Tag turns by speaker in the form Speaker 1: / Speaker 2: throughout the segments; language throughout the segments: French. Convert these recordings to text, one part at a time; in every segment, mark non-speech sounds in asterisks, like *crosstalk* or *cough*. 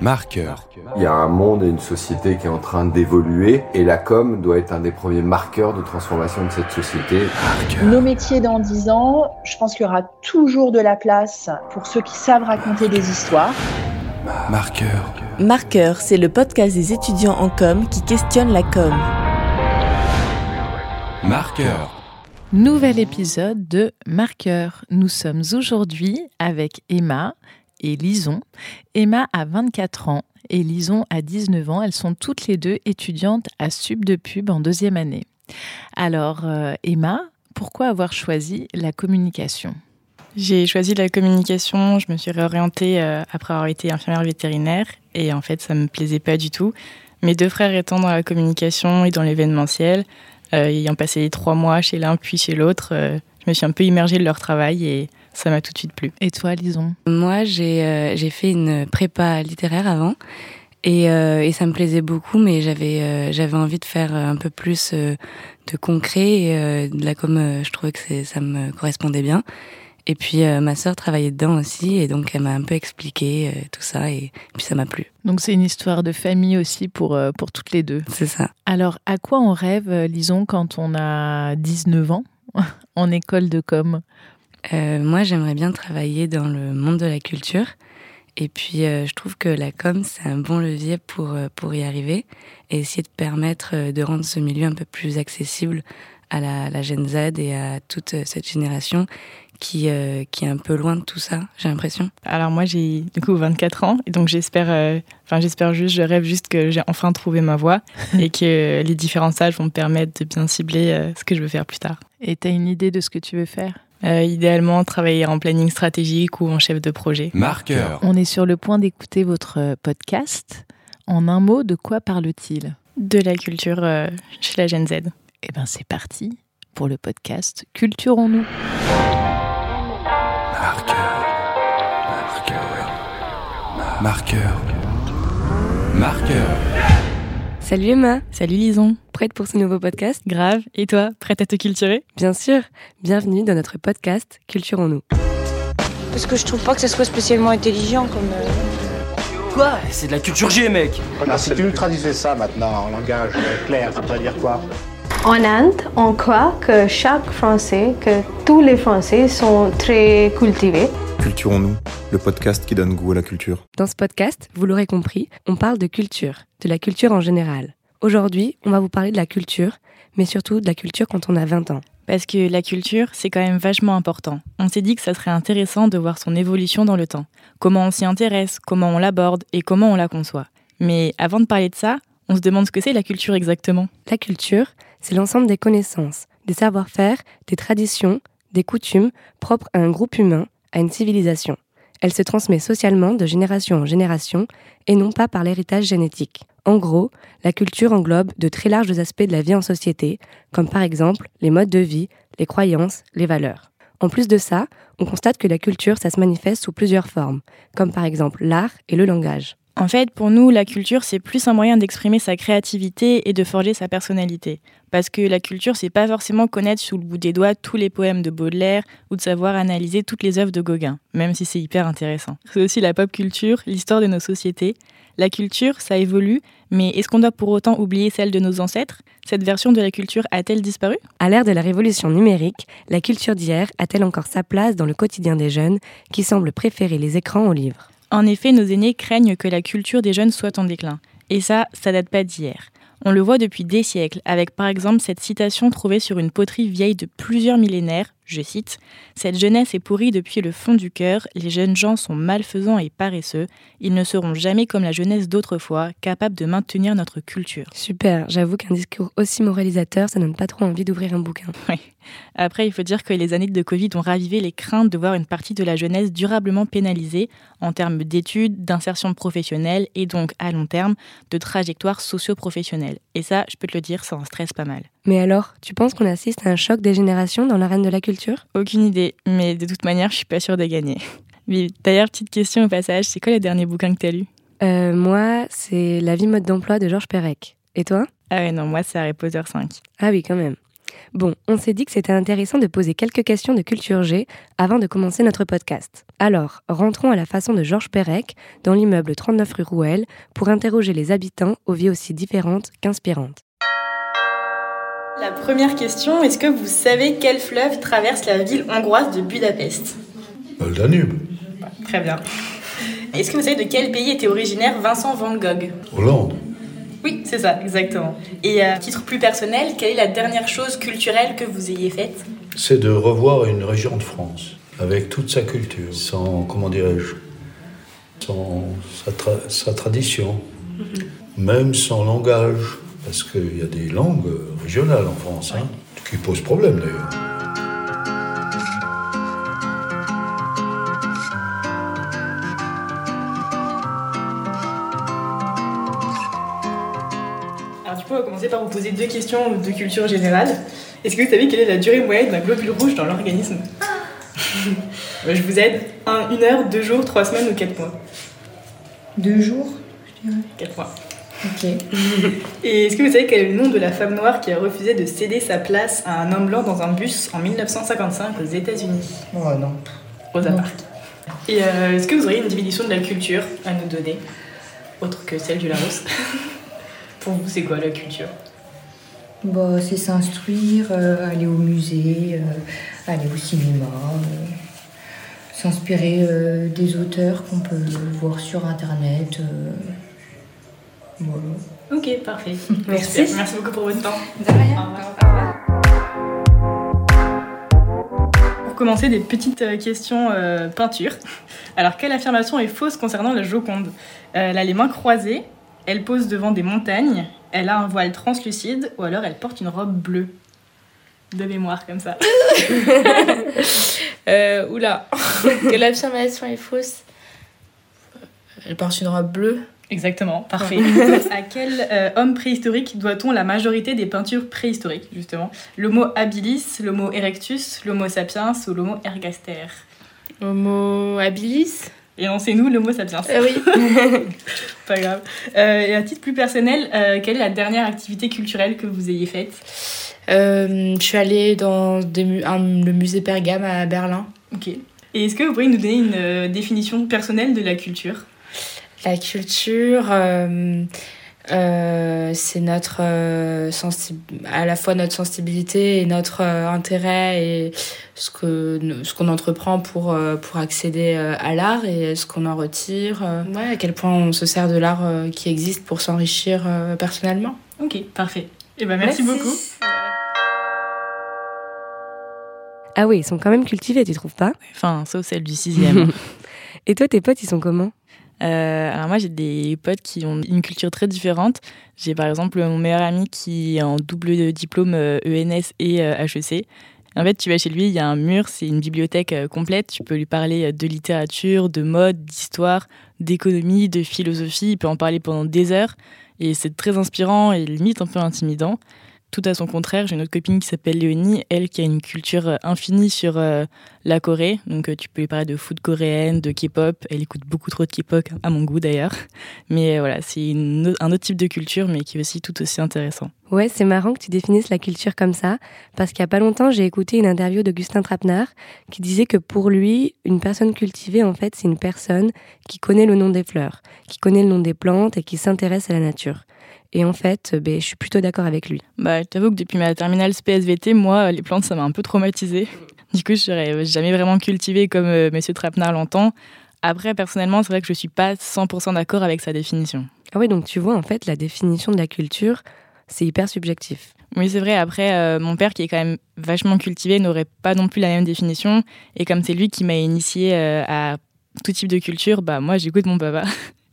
Speaker 1: Marqueur.
Speaker 2: Il y a un monde et une société qui est en train d'évoluer et la com doit être un des premiers marqueurs de transformation de cette société.
Speaker 3: Nos métiers dans 10 ans, je pense qu'il y aura toujours de la place pour ceux qui savent raconter des histoires.
Speaker 1: Marqueur.
Speaker 4: Marqueur, c'est le podcast des étudiants en com qui questionne la com.
Speaker 1: Marqueur.
Speaker 5: Nouvel épisode de Marqueur. Nous sommes aujourd'hui avec Emma et Lison. Emma a 24 ans et Lison a 19 ans. Elles sont toutes les deux étudiantes à Sub de Pub en deuxième année. Alors, euh, Emma, pourquoi avoir choisi la communication?
Speaker 6: J'ai choisi la communication, je me suis réorientée euh, après avoir été infirmière vétérinaire et en fait ça me plaisait pas du tout. Mes deux frères étant dans la communication et dans l'événementiel, euh, ayant passé trois mois chez l'un puis chez l'autre, je me suis un peu immergée de leur travail et ça m'a tout de suite plu.
Speaker 5: Et toi, Lison
Speaker 7: Moi, j'ai euh, j'ai fait une prépa littéraire avant et, euh, et ça me plaisait beaucoup, mais j'avais euh, j'avais envie de faire un peu plus euh, de concret et euh, de la com. euh, je trouvais que ça me correspondait bien. Et puis euh, ma sœur travaillait dedans aussi et donc elle m'a un peu expliqué euh, tout ça et puis ça m'a plu.
Speaker 5: Donc c'est une histoire de famille aussi pour, euh, pour toutes les deux.
Speaker 7: C'est ça.
Speaker 5: Alors, à quoi on rêve, Lison, quand on a 19 ans *laughs* en école de com?
Speaker 7: Euh, moi, j'aimerais bien travailler dans le monde de la culture. Et puis, euh, je trouve que la com, c'est un bon levier pour, euh, pour y arriver et essayer de permettre euh, de rendre ce milieu un peu plus accessible à la, la Gen Z et à toute cette génération qui, euh, qui est un peu loin de tout ça, j'ai l'impression.
Speaker 6: Alors moi j'ai du coup 24 ans et donc j'espère, euh, enfin j'espère juste, je rêve juste que j'ai enfin trouvé ma voie *laughs* et que les différents stages vont me permettre de bien cibler euh, ce que je veux faire plus tard.
Speaker 5: Et tu as une idée de ce que tu veux faire?
Speaker 6: Euh, idéalement travailler en planning stratégique ou en chef de projet.
Speaker 1: Marqueur.
Speaker 5: On est sur le point d'écouter votre euh, podcast. En un mot, de quoi parle-t-il?
Speaker 6: De la culture euh, chez la Gen Z.
Speaker 5: Eh bien, c'est parti pour le podcast Culturons-nous.
Speaker 1: Marqueur. Marqueur. Marqueur. Marqueur.
Speaker 7: Salut Emma,
Speaker 6: Salut Lison.
Speaker 7: prête pour ce nouveau podcast?
Speaker 6: Grave. Et toi, prête à te culturer?
Speaker 7: Bien sûr, bienvenue dans notre podcast Culturons-nous.
Speaker 8: Parce que je trouve pas que ça soit spécialement intelligent comme. euh,
Speaker 9: Quoi? C'est de la culture G, mec
Speaker 10: Alors, si tu nous traduisais ça maintenant en langage euh, clair, ça voudrait dire quoi?
Speaker 11: En Inde, on croit que chaque Français, que tous les Français sont très cultivés.
Speaker 12: Culturons-nous, le podcast qui donne goût à la culture.
Speaker 7: Dans ce podcast, vous l'aurez compris, on parle de culture, de la culture en général. Aujourd'hui, on va vous parler de la culture, mais surtout de la culture quand on a 20 ans.
Speaker 6: Parce que la culture, c'est quand même vachement important. On s'est dit que ça serait intéressant de voir son évolution dans le temps. Comment on s'y intéresse, comment on l'aborde et comment on la conçoit. Mais avant de parler de ça, on se demande ce que c'est la culture exactement.
Speaker 7: La culture, c'est l'ensemble des connaissances, des savoir-faire, des traditions, des coutumes propres à un groupe humain, à une civilisation. Elle se transmet socialement de génération en génération et non pas par l'héritage génétique. En gros, la culture englobe de très larges aspects de la vie en société, comme par exemple les modes de vie, les croyances, les valeurs. En plus de ça, on constate que la culture, ça se manifeste sous plusieurs formes, comme par exemple l'art et le langage.
Speaker 6: En fait, pour nous, la culture, c'est plus un moyen d'exprimer sa créativité et de forger sa personnalité. Parce que la culture, c'est pas forcément connaître sous le bout des doigts tous les poèmes de Baudelaire ou de savoir analyser toutes les œuvres de Gauguin, même si c'est hyper intéressant. C'est aussi la pop culture, l'histoire de nos sociétés. La culture, ça évolue, mais est-ce qu'on doit pour autant oublier celle de nos ancêtres? Cette version de la culture a-t-elle disparu?
Speaker 7: À l'ère de la révolution numérique, la culture d'hier a-t-elle encore sa place dans le quotidien des jeunes qui semblent préférer les écrans aux livres?
Speaker 6: En effet, nos aînés craignent que la culture des jeunes soit en déclin. Et ça, ça date pas d'hier. On le voit depuis des siècles, avec par exemple cette citation trouvée sur une poterie vieille de plusieurs millénaires, je cite, Cette jeunesse est pourrie depuis le fond du cœur, les jeunes gens sont malfaisants et paresseux, ils ne seront jamais comme la jeunesse d'autrefois, capables de maintenir notre culture.
Speaker 7: Super, j'avoue qu'un discours aussi moralisateur, ça donne pas trop envie d'ouvrir un bouquin.
Speaker 6: Oui. Après, il faut dire que les années de Covid ont ravivé les craintes de voir une partie de la jeunesse durablement pénalisée en termes d'études, d'insertion professionnelle et donc à long terme de trajectoire socio-professionnelle. Et ça, je peux te le dire, ça en stresse pas mal.
Speaker 7: Mais alors, tu penses qu'on assiste à un choc des générations dans l'arène de la culture?
Speaker 6: Aucune idée, mais de toute manière, je suis pas sûre de gagner. *laughs* Mais d'ailleurs, petite question au passage, c'est quoi le dernier bouquin que t'as lu?
Speaker 7: Euh, Moi, c'est La vie mode d'emploi de Georges Perec. Et toi?
Speaker 6: Ah ouais, non, moi c'est Harry Potter 5.
Speaker 7: Ah oui, quand même. Bon, on s'est dit que c'était intéressant de poser quelques questions de culture G avant de commencer notre podcast. Alors, rentrons à la façon de Georges Perec dans l'immeuble 39 rue Rouelle pour interroger les habitants aux vies aussi différentes qu'inspirantes.
Speaker 6: La première question, est-ce que vous savez quel fleuve traverse la ville hongroise de Budapest?
Speaker 13: Le Danube.
Speaker 6: Très bien. Est-ce que vous savez de quel pays était originaire Vincent Van Gogh?
Speaker 13: Hollande.
Speaker 6: Oui, c'est ça, exactement. Et à titre plus personnel, quelle est la dernière chose culturelle que vous ayez faite?
Speaker 13: C'est de revoir une région de France avec toute sa culture, sans, comment dirais-je, sans sa, tra- sa tradition, même son langage, parce qu'il y a des langues régionales en France, hein, qui posent problème d'ailleurs.
Speaker 6: Alors du coup, on va commencer par vous poser deux questions de culture générale. Est-ce que vous savez quelle est la durée moyenne d'un globule rouge dans l'organisme? *laughs* Euh, Je vous aide. Un, une heure, deux jours, trois semaines ou quatre mois?
Speaker 14: Deux jours, je dirais.
Speaker 6: Quatre mois.
Speaker 14: Ok. *laughs*
Speaker 6: Et est-ce que vous savez quel est le nom de la femme noire qui a refusé de céder sa place à un homme blanc dans un bus en 1955 aux États-Unis?
Speaker 14: Oh non.
Speaker 6: Rosa Parks. Et euh, est-ce que vous auriez une définition de la culture à nous donner, autre que celle du Larousse *laughs* Pour vous, c'est quoi la culture?
Speaker 14: Bah, c'est s'instruire, euh, aller au musée, euh, aller au cinéma, euh, s'inspirer euh, des auteurs qu'on peut voir sur internet. Voilà.
Speaker 6: Ok, parfait. *laughs*
Speaker 14: Merci.
Speaker 6: Merci beaucoup pour votre temps.
Speaker 14: De rien.
Speaker 6: Pour commencer, des petites euh, questions euh, peinture. Alors, quelle affirmation est fausse concernant la Joconde? Euh, Elle a les mains croisées, elle pose devant des montagnes, elle a un voile translucide ou alors elle porte une robe bleue? De mémoire, comme ça. *laughs*
Speaker 15: Euh, oula, *laughs* que l'affirmation est fausse? Elle porte une robe bleue?
Speaker 6: Exactement, parfait. *laughs* à quel euh, homme préhistorique doit-on la majorité des peintures préhistoriques, justement? L'homo habilis, l'homo erectus, l'homo sapiens ou l'homo ergaster?
Speaker 15: Homo habilis?
Speaker 6: Énoncez-nous l'homo sapiens.
Speaker 15: Ah oui. *laughs*
Speaker 6: Pas grave. Euh, et à titre plus personnel, euh, quelle est la dernière activité culturelle que vous ayez faite?
Speaker 15: Euh, je suis allée dans des mu- un- le musée Pergame à Berlin.
Speaker 6: Ok. Et est-ce que vous pourriez nous donner une euh, définition personnelle de la culture?
Speaker 15: La culture, euh, euh, c'est notre euh, sensi- à la fois notre sensibilité et notre euh, intérêt et ce que ce qu'on entreprend pour euh, pour accéder euh, à l'art et ce qu'on en retire. euh, ouais, à quel point on se sert de l'art euh, qui existe pour s'enrichir euh, personnellement.
Speaker 6: Ok, parfait. Eh ben merci,
Speaker 15: Merci.
Speaker 6: beaucoup.
Speaker 7: Ah oui, ils sont quand même cultivés, tu trouves pas?
Speaker 5: Enfin, sauf celle du sixième. *laughs*
Speaker 7: Et toi, tes potes, ils sont comment?
Speaker 5: Euh, alors moi j'ai des potes qui ont une culture très différente. J'ai par exemple mon meilleur ami qui est en double diplôme euh, ENS et euh, HEC. En fait, tu vas chez lui, il y a un mur, c'est une bibliothèque euh, complète. Tu peux lui parler euh, de littérature, de mode, d'histoire, d'économie, de philosophie. Il peut en parler pendant des heures. Et c'est très inspirant et limite un peu intimidant. Tout à son contraire, j'ai une autre copine qui s'appelle Léonie, elle qui a une culture euh, infinie sur euh, la Corée. Donc euh, tu peux lui parler de food coréenne, de K-pop. Elle écoute beaucoup trop de K-pop, à mon goût d'ailleurs. *laughs* Mais voilà, c'est un autre type de culture, mais qui est aussi tout aussi intéressant.
Speaker 7: Ouais, c'est marrant que tu définisses la culture comme ça, parce qu'il y a pas longtemps, j'ai écouté une interview d'Augustin Trapenard qui disait que pour lui, une personne cultivée, en fait, c'est une personne qui connaît le nom des fleurs, qui connaît le nom des plantes et qui s'intéresse à la nature. Et en fait, ben, je suis plutôt d'accord avec lui.
Speaker 5: Bah, t'avoue que depuis ma terminale SPSVT, moi, les plantes, ça m'a un peu traumatisée. *laughs* Du coup, je n'aurais jamais vraiment cultivé comme euh, Monsieur Trapenard l'entend. Après, personnellement, c'est vrai que je suis pas 100% d'accord avec sa définition.
Speaker 7: Ah oui, donc tu vois, en fait, la définition de la culture, c'est hyper subjectif.
Speaker 5: Oui, c'est vrai. Après, euh, mon père, qui est quand même vachement cultivé, n'aurait pas non plus la même définition. Et comme c'est lui qui m'a initié euh, à tout type de culture, bah moi, j'écoute mon papa.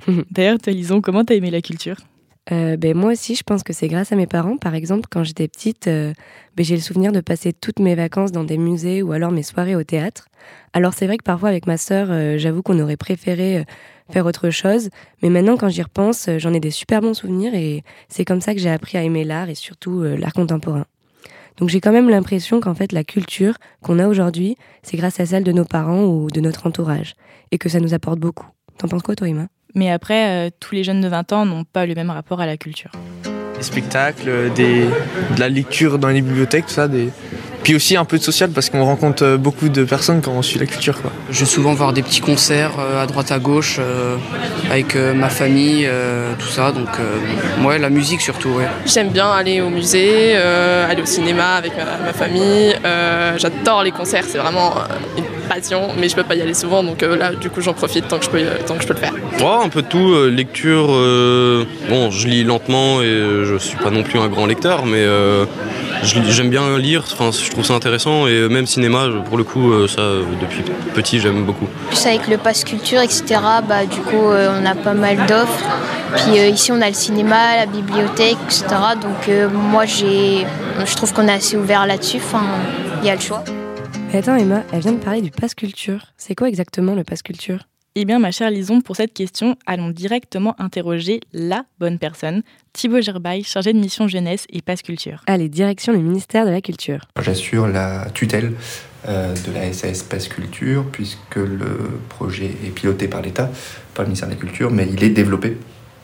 Speaker 5: *laughs* D'ailleurs, toi, Lison, comment t'as aimé la culture?
Speaker 7: Euh, ben, moi aussi, je pense que c'est grâce à mes parents. Par exemple, quand j'étais petite, euh, ben, j'ai le souvenir de passer toutes mes vacances dans des musées ou alors mes soirées au théâtre. Alors c'est vrai que parfois avec ma sœur, euh, j'avoue qu'on aurait préféré euh, faire autre chose. Mais maintenant, quand j'y repense, euh, j'en ai des super bons souvenirs et c'est comme ça que j'ai appris à aimer l'art et surtout l'art contemporain. Donc j'ai quand même l'impression qu'en fait la culture qu'on a aujourd'hui, c'est grâce à celle de nos parents ou de notre entourage et que ça nous apporte beaucoup. T'en penses quoi toi, Emma
Speaker 5: Mais après, euh, tous les jeunes de 20 ans n'ont pas le même rapport à la culture.
Speaker 16: Des spectacles, des, de la lecture dans les bibliothèques, tout ça. Des... Puis aussi un peu de social parce qu'on rencontre beaucoup de personnes quand on suit la culture. Quoi.
Speaker 17: Je vais souvent voir des petits concerts à droite à gauche avec ma famille, tout ça. Donc ouais, la musique surtout. Ouais.
Speaker 18: J'aime bien aller au musée, aller au cinéma avec ma, ma famille. J'adore les concerts, c'est vraiment une passion, mais je peux pas y aller souvent, donc euh, là, du coup, j'en profite tant que je peux, tant que je peux le faire.
Speaker 19: Oh, un peu de tout, euh, lecture. Euh, bon, je lis lentement et je suis pas non plus un grand lecteur, mais j'aime bien lire. Enfin, je trouve ça intéressant et même cinéma, pour le coup, ça, depuis petit, j'aime beaucoup.
Speaker 20: Plus avec le pass culture, etc. Bah, du coup, on a pas mal d'offres. Puis ici, on a le cinéma, la bibliothèque, etc. Donc moi, j'ai, je trouve qu'on est assez ouvert là-dessus. Enfin, il y a le choix.
Speaker 7: Attends Emma, elle vient de parler du pass culture. C'est quoi exactement le pass culture?
Speaker 6: Eh bien ma chère Lison, pour cette question, allons directement interroger la bonne personne, Thibaut Gerbaille, chargé de mission jeunesse et pass culture.
Speaker 7: Allez, direction le ministère de la Culture.
Speaker 21: J'assure la tutelle euh, de la SAS Pass Culture, puisque le projet est piloté par l'État, par le ministère de la Culture, mais il est développé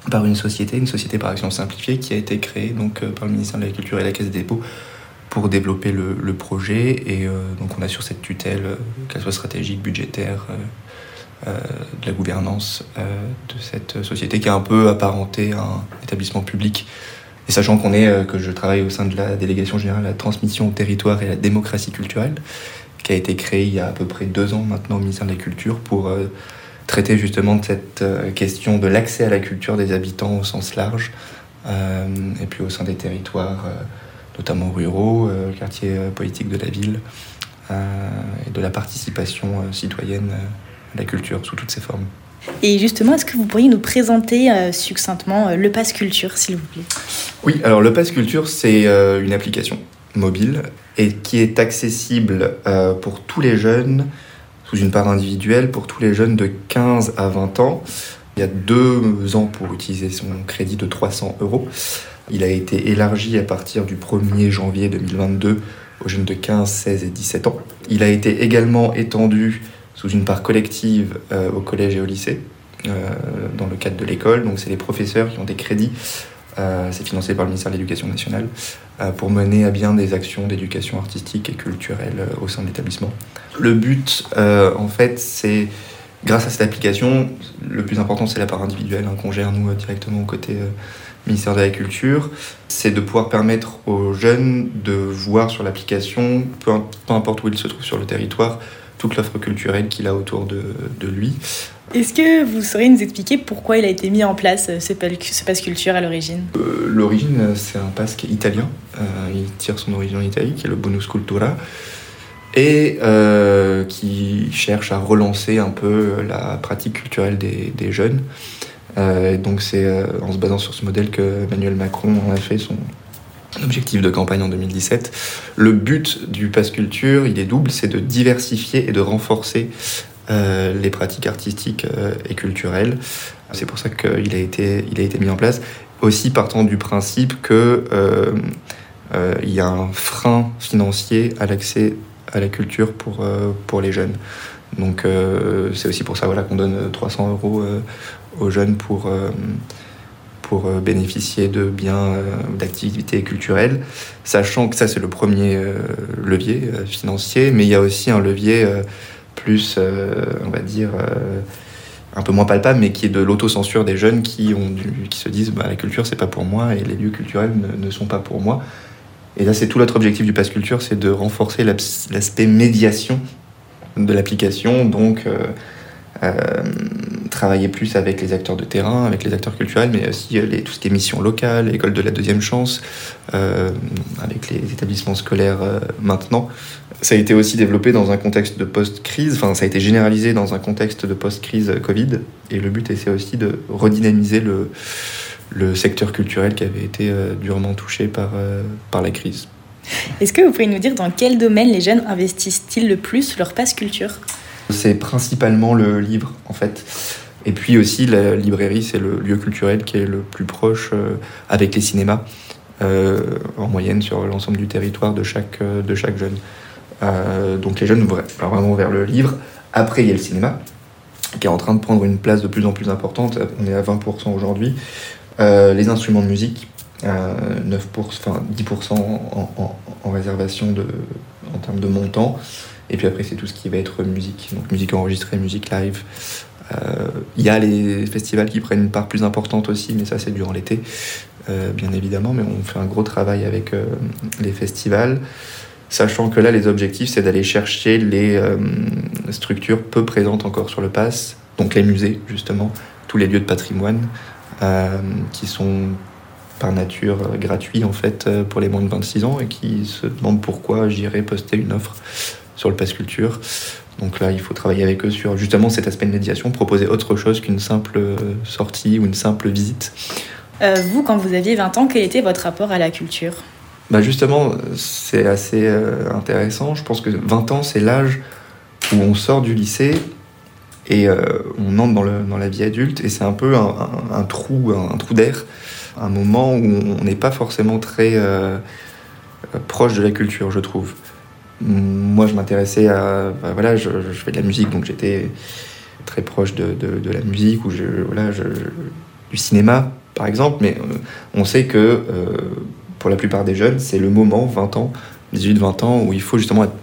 Speaker 21: par une société, une société par action simplifiée, qui a été créée donc, euh, par le ministère de la Culture et la Caisse des dépôts pour développer le, projet. Et euh, donc on a sur cette tutelle, euh, qu'elle soit stratégique, budgétaire, euh, de la gouvernance de cette société qui est un peu apparentée à un établissement public. Et sachant qu'on est, que je travaille au sein de la délégation générale à la transmission au territoire et à la démocratie culturelle, qui a été créée il y a à peu près deux ans maintenant au ministère de la Culture pour traiter justement de cette question de l'accès à la culture des habitants au sens large, et puis au sein des territoires notamment ruraux, euh, quartier euh, politique de la ville, euh, et de la participation citoyenne à la culture sous toutes ses formes.
Speaker 22: Et justement, est-ce que vous pourriez nous présenter succinctement le Pass Culture, s'il vous plaît?
Speaker 21: Oui, alors le Pass Culture, c'est une application mobile et qui est accessible pour tous les jeunes, sous une part individuelle, pour tous les jeunes de 15 à 20 ans. Il y a deux ans pour utiliser son crédit de 300 euros. Il a été élargi à partir du 1er janvier 2022 aux jeunes de 15, 16 et 17 ans. Il a été également étendu sous une part collective euh, au collège et au lycée, euh, dans le cadre de l'école. Donc c'est les professeurs qui ont des crédits, euh, c'est financé par le ministère de l'Éducation nationale, pour mener à bien des actions d'éducation artistique et culturelle au sein de l'établissement. Le but, en fait, c'est grâce à cette application, le plus important c'est la part individuelle hein, qu'on gère nous directement aux côtés ministère de la Culture, c'est de pouvoir permettre aux jeunes de voir sur l'application, peu, importe où il se trouve sur le territoire, toute l'offre culturelle qu'il a autour de, lui.
Speaker 22: Est-ce que vous sauriez nous expliquer pourquoi il a été mis en place, euh, ce, pass culture à l'origine?
Speaker 21: Euh, L'origine, euh, c'est un pass qui est italien. il tire son origine en Italie, qui est le bonus cultura et qui cherche à relancer un peu la pratique culturelle des, des jeunes. Euh, donc c'est euh, en se basant sur ce modèle que Emmanuel Macron a fait son objectif de campagne en 2017. Le but du Pass Culture, il est double, c'est de diversifier et de renforcer euh, les pratiques artistiques et culturelles. C'est pour ça qu'il a, été, il a été mis en place, aussi partant du principe qu'il il y a un frein financier à l'accès à la culture pour, pour les jeunes. Donc c'est aussi pour ça voilà, qu'on donne 300 euros aux jeunes pour, euh, pour euh, bénéficier de biens, euh, d'activités culturelles, sachant que ça c'est le premier levier financier, mais il y a aussi un levier plus, on va dire, un peu moins palpable, mais qui est de l'autocensure des jeunes qui, ont qui se disent bah, la culture c'est pas pour moi et les lieux culturels ne, sont pas pour moi. Et là, c'est tout notre objectif du Pass Culture, c'est de renforcer l'aspect médiation de l'application, donc travailler plus avec les acteurs de terrain, avec les acteurs culturels, mais aussi euh, les, tout ce qui est missions locales, l'école de la deuxième chance, euh, avec les établissements scolaires maintenant. Ça a été aussi développé dans un contexte de post-crise, enfin ça a été généralisé dans un contexte de post-crise Covid, et le but c'est aussi de redynamiser le, le secteur culturel qui avait été durement touché par, par la crise.
Speaker 22: Est-ce que vous pouvez nous dire dans quel domaine les jeunes investissent-ils le plus leur passe culture?
Speaker 21: C'est principalement le livre, en fait. Et puis aussi, la librairie, c'est le lieu culturel qui est le plus proche euh, avec les cinémas, euh, en moyenne sur l'ensemble du territoire de chaque, euh, de chaque jeune. donc les jeunes vont vraiment vers le livre. Après, il y a le cinéma, qui est en train de prendre une place de plus en plus importante. On est à 20% aujourd'hui. les instruments de musique, 9%, enfin 10% en, en, réservation de, en termes de montant. Et puis après, c'est tout ce qui va être musique, donc musique enregistrée, musique live. Il y a les festivals qui prennent une part plus importante aussi, mais ça c'est durant l'été, bien évidemment. Mais on fait un gros travail avec les festivals sachant que là, les objectifs, c'est d'aller chercher les euh, structures peu présentes encore sur le pass, donc les musées, justement, tous les lieux de patrimoine, euh, qui sont par nature euh, gratuits, en fait, pour les moins de 26 ans, et qui se demandent pourquoi j'irais poster une offre sur le pass culture. Donc là, il faut travailler avec eux sur justement cet aspect de médiation, proposer autre chose qu'une simple sortie ou une simple visite.
Speaker 6: vous, quand vous aviez 20 ans, quel était votre rapport à la culture?
Speaker 21: Bah justement, c'est assez euh, intéressant. Je pense que 20 ans, c'est l'âge où on sort du lycée et euh, on entre dans, le, dans, la vie adulte. Et c'est un peu un, trou, un, trou d'air, un moment où on n'est pas forcément très euh, proche de la culture, je trouve. Moi, je m'intéressais à. Voilà, je, fais de la musique, donc j'étais très proche de, la musique, ou voilà, du cinéma, par exemple. Mais on sait que pour la plupart des jeunes, c'est le moment, 20 ans, 18-20 ans, où il faut justement être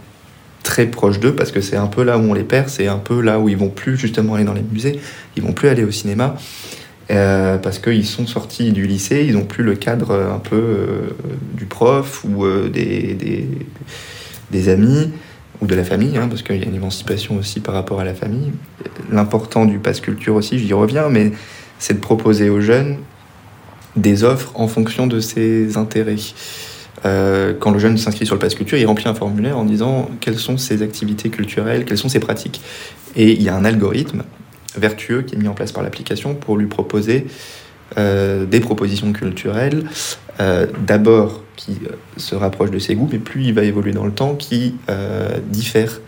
Speaker 21: très proche d'eux parce que c'est un peu là où on les perd, c'est un peu là où ils vont plus justement aller dans les musées, ils vont plus aller au cinéma euh, parce qu'ils sont sortis du lycée, ils n'ont plus le cadre euh, un peu euh, du prof ou des, amis ou de la famille, hein, parce qu'il y a une émancipation aussi par rapport à la famille. L'important du passe culture aussi, j'y reviens, mais c'est de proposer aux jeunes des offres en fonction de ses intérêts. Euh, quand le jeune s'inscrit sur le Pass Culture, il remplit un formulaire en disant quelles sont ses activités culturelles, quelles sont ses pratiques. Et il y a un algorithme vertueux qui est mis en place par l'application pour lui proposer euh, des propositions culturelles, euh, d'abord qui se rapprochent de ses goûts, mais plus il va évoluer dans le temps, qui diffèrent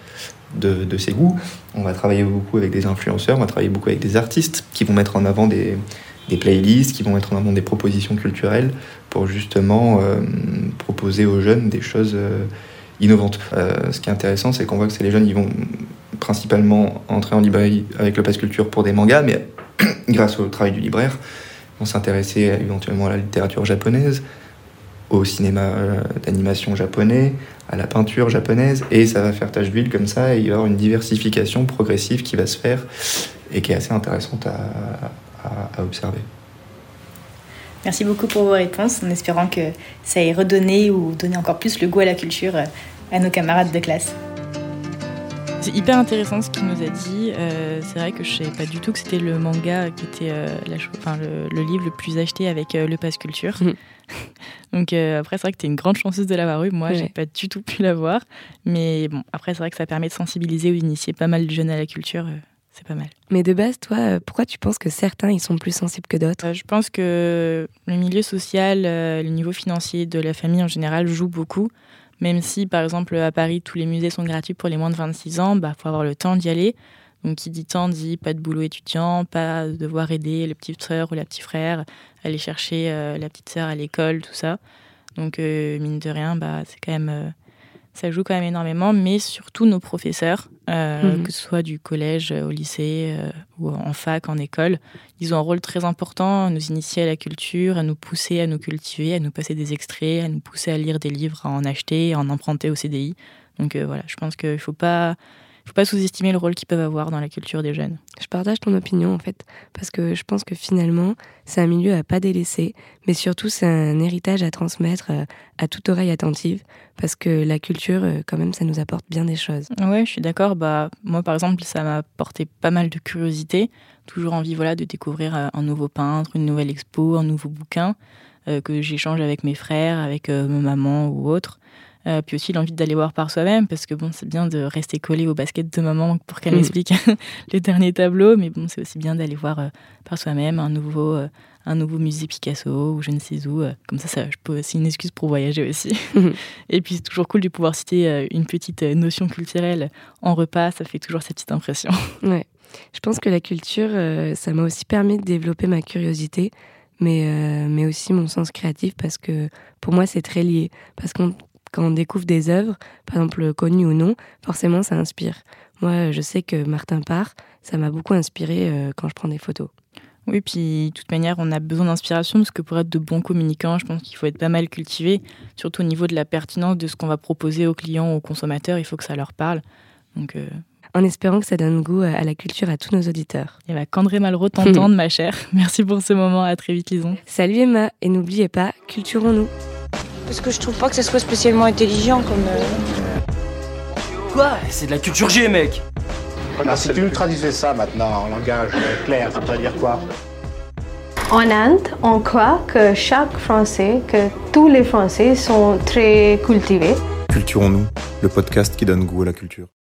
Speaker 21: de, de, ses goûts. On va travailler beaucoup avec des influenceurs, on va travailler beaucoup avec des artistes qui vont mettre en avant des, playlists, qui vont être en avant des propositions culturelles pour justement euh, proposer aux jeunes des choses euh, innovantes. Euh, ce qui est intéressant, c'est qu'on voit que c'est les jeunes, ils vont principalement entrer en librairie avec le Pass Culture pour des mangas, mais *clears throat* grâce au travail du libraire, vont s'intéresser éventuellement à la littérature japonaise, au cinéma d'animation japonais, à la peinture japonaise, et ça va faire tâche d'huile comme ça, et il y avoir une diversification progressive qui va se faire, et qui est assez intéressante à, à, observer.
Speaker 6: Merci beaucoup pour vos réponses, en espérant que ça ait redonné ou donné encore plus le goût à la culture euh, à nos camarades de classe. C'est hyper intéressant ce qu'il nous a dit. Euh, c'est vrai que je ne savais pas du tout que c'était le manga qui était euh, la enfin, le, livre le plus acheté avec le Pass Culture. Mhm. *laughs* Donc après, c'est vrai que tu es une grande chanceuse de l'avoir eu. Moi, je j'ai pas du tout pu l'avoir. Mais bon, après, c'est vrai que ça permet de sensibiliser ou d'initier pas mal de jeunes à la culture c'est pas mal.
Speaker 7: Mais de base, toi, euh, pourquoi tu penses que certains ils sont plus sensibles que d'autres?
Speaker 6: Euh, Je pense que le milieu social, euh, le niveau financier de la famille en général joue beaucoup. Même si, par exemple, à Paris, tous les musées sont gratuits pour les moins de 26 ans, il bah, faut avoir le temps d'y aller. Donc, qui dit temps dit pas de boulot étudiant, pas devoir aider le petit frère ou la petite frère, aller chercher la petite sœur à l'école, tout ça. Donc, mine de rien, bah, c'est quand même ça joue quand même énormément, mais surtout nos professeurs, euh, mhm. que ce soit du collège au lycée euh, ou en fac, en école, ils ont un rôle très important à nous initier à la culture, à nous pousser à nous cultiver, à nous passer des extraits, à nous pousser à lire des livres, à en acheter, à en emprunter au CDI. Donc euh, voilà, je pense qu'il ne faut pas faut pas sous-estimer le rôle qu'ils peuvent avoir dans la culture des jeunes.
Speaker 7: Je partage ton opinion en fait, parce que je pense que finalement, c'est un milieu à pas délaisser, mais surtout c'est un héritage à transmettre euh, à toute oreille attentive, parce que la culture, euh, quand même, ça nous apporte bien des choses.
Speaker 6: Ouais, je suis d'accord. Bah, moi, par exemple, ça m'a apporté pas mal de curiosité, toujours envie voilà, de découvrir euh, un nouveau peintre, une nouvelle expo, un nouveau bouquin, que j'échange avec mes frères, avec ma maman ou autre. Euh, puis aussi l'envie d'aller voir par soi-même, parce que bon, c'est bien de rester collé au basket de maman pour qu'elle mm. m'explique les *laughs* derniers tableaux, mais bon, c'est aussi bien d'aller voir euh, par soi-même un nouveau, euh, un nouveau musée Picasso ou je ne sais où. comme ça, ça c'est une excuse pour voyager aussi. *laughs* Et puis c'est toujours cool de pouvoir citer une petite notion culturelle en repas, ça fait toujours cette petite impression. *laughs*
Speaker 7: Ouais. Je pense que la culture, ça m'a aussi permis de développer ma curiosité, mais, mais aussi mon sens créatif, parce que pour moi, c'est très lié. Parce qu'on quand on découvre des œuvres, par exemple connues ou non, forcément ça inspire. Moi, je sais que Martin Parr, ça m'a beaucoup inspiré euh, quand je prends des photos.
Speaker 6: Oui, puis de toute manière, on a besoin d'inspiration parce que pour être de bons communicants, je pense qu'il faut être pas mal cultivé, surtout au niveau de la pertinence de ce qu'on va proposer aux clients, aux consommateurs. Il faut que ça leur parle. Donc, euh...
Speaker 7: En espérant que ça donne goût à la culture à tous nos auditeurs.
Speaker 6: Et bah, qu'André Malraux t'entende, *laughs* ma chère. Merci pour ce moment. À très vite, Lison.
Speaker 7: Salut Emma. Et n'oubliez pas, culturons-nous.
Speaker 17: Parce que je trouve pas que ça soit spécialement intelligent comme. Euh...
Speaker 9: Quoi? C'est de la culture G, mec
Speaker 3: alors, si tu nous traduisais ça maintenant en langage clair, ça veut dire quoi?
Speaker 11: En Inde, on croit que chaque Français, que tous les Français sont très cultivés.
Speaker 12: Culturons-nous, le podcast qui donne goût à la culture.